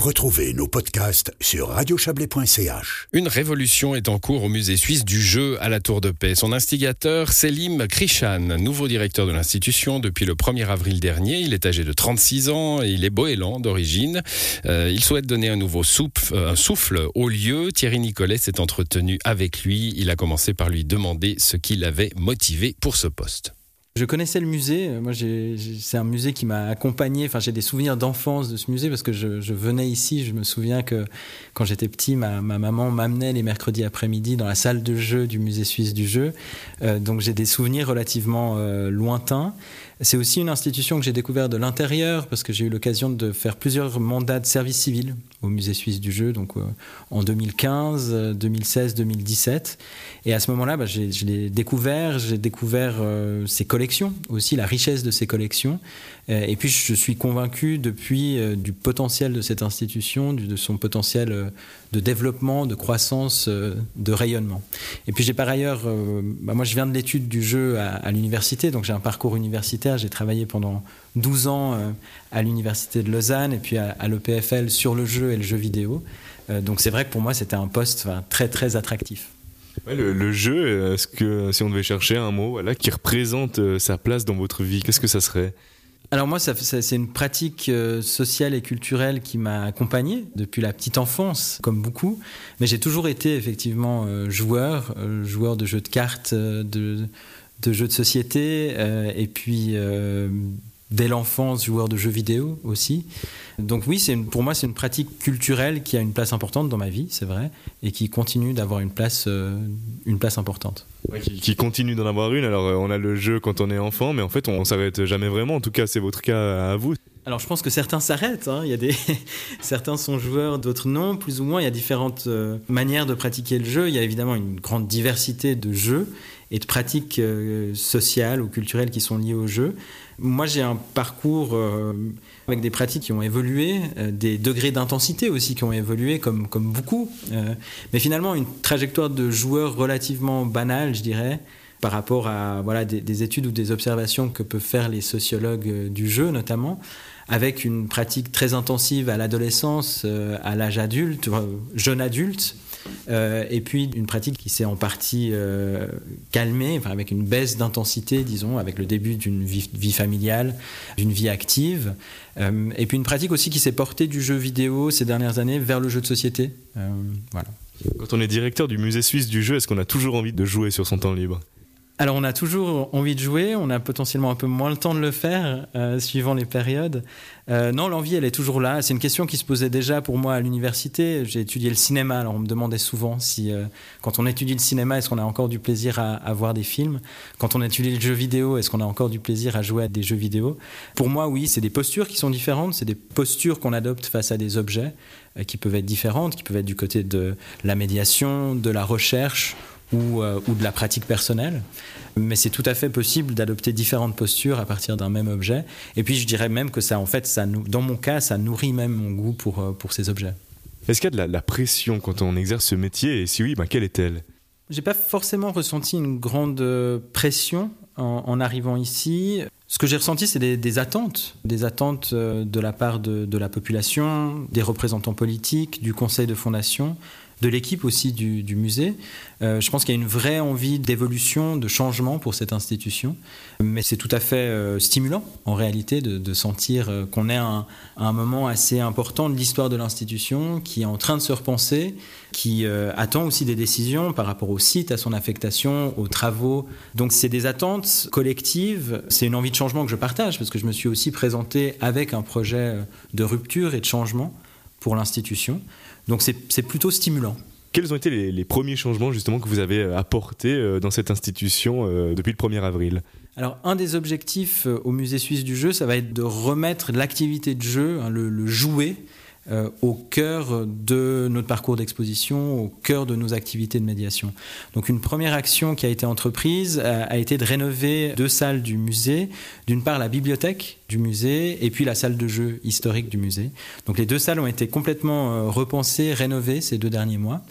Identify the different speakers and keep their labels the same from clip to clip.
Speaker 1: Retrouvez nos podcasts sur radiochablais.ch.
Speaker 2: Une révolution est en cours au musée suisse du jeu à la Tour de Paix. Son instigateur, Selim Krishan, nouveau directeur de l'institution depuis le 1er avril dernier. Il est âgé de 36 ans et il est boélan d'origine. Euh, il souhaite donner un nouveau souffle, un souffle au lieu. Thierry Nicolet s'est entretenu avec lui. Il a commencé par lui demander ce qui l'avait motivé pour ce poste.
Speaker 3: Je connaissais le musée. Moi, c'est un musée qui m'a accompagné. Enfin, j'ai des souvenirs d'enfance de ce musée parce que je, venais ici. Je me souviens que quand j'étais petit, ma, maman m'amenait les mercredis après-midi dans la salle de jeu du musée suisse du jeu. Euh, donc, j'ai des souvenirs relativement euh, lointains. C'est aussi une institution que j'ai découvert de l'intérieur parce que j'ai eu l'occasion de faire plusieurs mandats de service civil au musée suisse du jeu, donc euh, en 2015, 2016, 2017. Et à ce moment-là, bah, je l'ai découvert, j'ai découvert euh, ses collections, aussi la richesse de ses collections. Euh, et puis je suis convaincu depuis du potentiel de cette institution, de son potentiel de développement, de croissance, de rayonnement. Et puis j'ai par ailleurs, bah, moi je viens de l'étude du jeu à, à l'université, donc j'ai un parcours universitaire j'ai travaillé pendant 12 ans euh, à l'Université de Lausanne et puis à, l'EPFL sur le jeu et le jeu vidéo. Euh, donc c'est vrai que pour moi, c'était un poste très, très attractif.
Speaker 4: Le, jeu, que si on devait chercher un mot voilà, qui représente euh, sa place dans votre vie, qu'est-ce que ça serait?
Speaker 3: Alors moi, c'est une pratique sociale et culturelle qui m'a accompagné depuis la petite enfance, comme beaucoup. Mais j'ai toujours été effectivement joueur, joueur de jeux de cartes, de, de jeux de société euh, et puis euh, dès l'enfance joueur de jeux vidéo aussi. Donc oui, c'est pour moi c'est une pratique culturelle qui a une place importante dans ma vie, c'est vrai, et qui continue d'avoir une place euh, une place importante.
Speaker 4: qui, continue d'en avoir une. Alors on a le jeu quand on est enfant, mais en fait on, s'arrête jamais vraiment. En tout cas, c'est votre cas à vous.
Speaker 3: Alors je pense que certains s'arrêtent. Hein. Il y a des certains sont joueurs, d'autres non, plus ou moins. Il y a différentes manières de pratiquer le jeu. Il y a évidemment une grande diversité de jeux et de pratiques euh, sociales ou culturelles qui sont liées au jeu. Moi, j'ai un parcours euh, avec des pratiques qui ont évolué, euh, des degrés d'intensité aussi qui ont évolué, comme, comme beaucoup. mais finalement, une trajectoire de joueur relativement banale, je dirais, par rapport à voilà, des, des, études ou des observations que peuvent faire les sociologues du jeu, notamment, avec une pratique très intensive à l'adolescence, à l'âge adulte, jeune adulte, euh, et puis une pratique qui s'est en partie euh, calmée, avec une baisse d'intensité, disons, avec le début d'une vie, familiale, d'une vie active. Euh, et puis une pratique aussi qui s'est portée du jeu vidéo ces dernières années vers le jeu de société. voilà.
Speaker 4: Quand on est directeur du musée suisse du jeu, est-ce qu'on a toujours envie de jouer sur son temps libre?
Speaker 3: Alors on a toujours envie de jouer, on a potentiellement un peu moins le temps de le faire, euh, suivant les périodes. Euh, non, l'envie, elle est toujours là. C'est une question qui se posait déjà pour moi à l'université. J'ai étudié le cinéma, alors on me demandait souvent si, euh, quand on étudie le cinéma, est-ce qu'on a encore du plaisir à, à, voir des films? Quand on étudie le jeu vidéo, est-ce qu'on a encore du plaisir à jouer à des jeux vidéo? Pour moi, oui, c'est des postures qui sont différentes, c'est des postures qu'on adopte face à des objets qui peuvent être différentes, qui peuvent être du côté de la médiation, de la recherche euh, ou, de la pratique personnelle. Mais c'est tout à fait possible d'adopter différentes postures à partir d'un même objet. Et puis je dirais même que ça, en fait, ça, dans mon cas, ça nourrit même mon goût pour, euh, pour ces objets.
Speaker 4: Est-ce qu'il y a de la, pression quand on exerce ce métier? Et si oui, ben, quelle est-elle?
Speaker 3: J'ai pas forcément ressenti une grande euh, pression en, arrivant ici. Ce que j'ai ressenti, c'est des, attentes, des attentes de la part de, de, la population, des représentants politiques, du conseil de fondation, de l'équipe aussi du, musée. Euh, je pense qu'il y a une vraie envie d'évolution, de changement pour cette institution. Mais c'est tout à fait euh, stimulant, en réalité, de, sentir euh, qu'on est à un, moment assez important de l'histoire de l'institution, qui est en train de se repenser, qui attend aussi des décisions par rapport au site, à son affectation, aux travaux. Donc c'est des attentes collectives, c'est une envie de changement que je partage, parce que je me suis aussi présenté avec un projet de rupture et de changement pour l'institution. Donc c'est plutôt stimulant.
Speaker 4: Quels ont été les, premiers changements justement que vous avez euh, apportés euh, dans cette institution euh, depuis le 1er avril?
Speaker 3: Alors, un des objectifs au Musée suisse du jeu, ça va être de remettre l'activité de jeu, hein, le, jouet, euh, au cœur de notre parcours d'exposition, au cœur de nos activités de médiation. Donc une première action qui a été entreprise euh, a, été de rénover deux salles du musée. D'une part la bibliothèque du musée et puis la salle de jeu historique du musée. Donc les deux salles ont été complètement euh, repensées, rénovées ces deux derniers mois.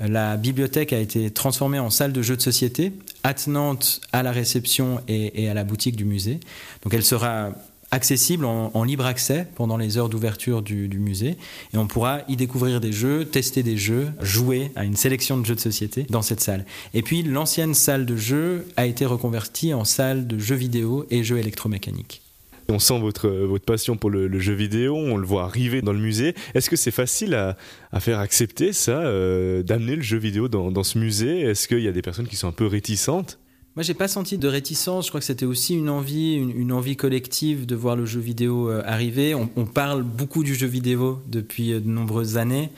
Speaker 3: La bibliothèque a été transformée en salle de jeux de société, attenante à la réception et, et à la boutique du musée. Donc elle sera accessible en, libre accès pendant les heures d'ouverture du, musée. Et on pourra y découvrir des jeux, tester des jeux, jouer à une sélection de jeux de société dans cette salle. Et puis l'ancienne salle de jeux a été reconvertie en salle de jeux vidéo et jeux électromécaniques.
Speaker 4: On sent votre, votre passion pour le, jeu vidéo, on le voit arriver dans le musée. Est-ce que c'est facile à, faire accepter ça, euh, d'amener le jeu vidéo dans ce musée? Est-ce qu'il y a des personnes qui sont un peu réticentes?
Speaker 3: Moi, j'ai pas senti de réticence. Je crois que c'était aussi une envie, une, envie collective de voir le jeu vidéo euh, arriver. On, parle beaucoup du jeu vidéo depuis euh, de nombreuses années.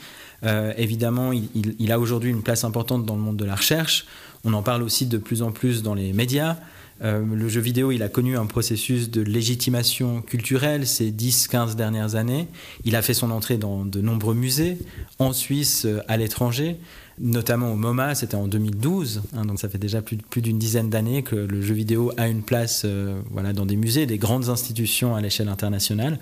Speaker 3: Euh, évidemment, il, a aujourd'hui une place importante dans le monde de la recherche. On en parle aussi de plus en plus dans les médias. Le jeu vidéo, il a connu un processus de légitimation culturelle ces 10-15 dernières années. Il a fait son entrée dans de nombreux musées, en Suisse, à l'étranger notamment au MoMA, c'était en 2012, hein, donc ça fait déjà plus, d'une dizaine d'années que le jeu vidéo a une place euh, voilà, dans des musées, des grandes institutions à l'échelle internationale.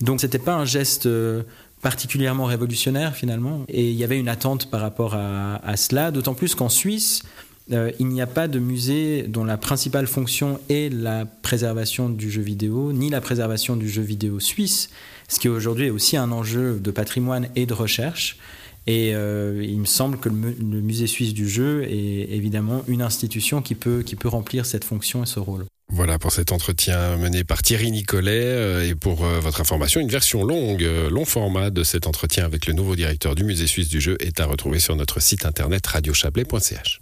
Speaker 3: Donc c'était pas un geste euh, particulièrement révolutionnaire finalement, et il y avait une attente par rapport à, cela, d'autant plus qu'en Suisse, euh, il n'y a pas de musée dont la principale fonction est la préservation du jeu vidéo, ni la préservation du jeu vidéo suisse, ce qui aujourd'hui est aussi un enjeu de patrimoine et de recherche. Et euh, il me semble que le, musée suisse du jeu est évidemment une institution qui peut, qui peut remplir cette fonction et ce rôle.
Speaker 2: Voilà pour cet entretien mené par Thierry Nicolet euh, et pour votre information, une version longue, long format de cet entretien avec le nouveau directeur du musée suisse du jeu est à retrouver sur notre site internet radiochablais.ch.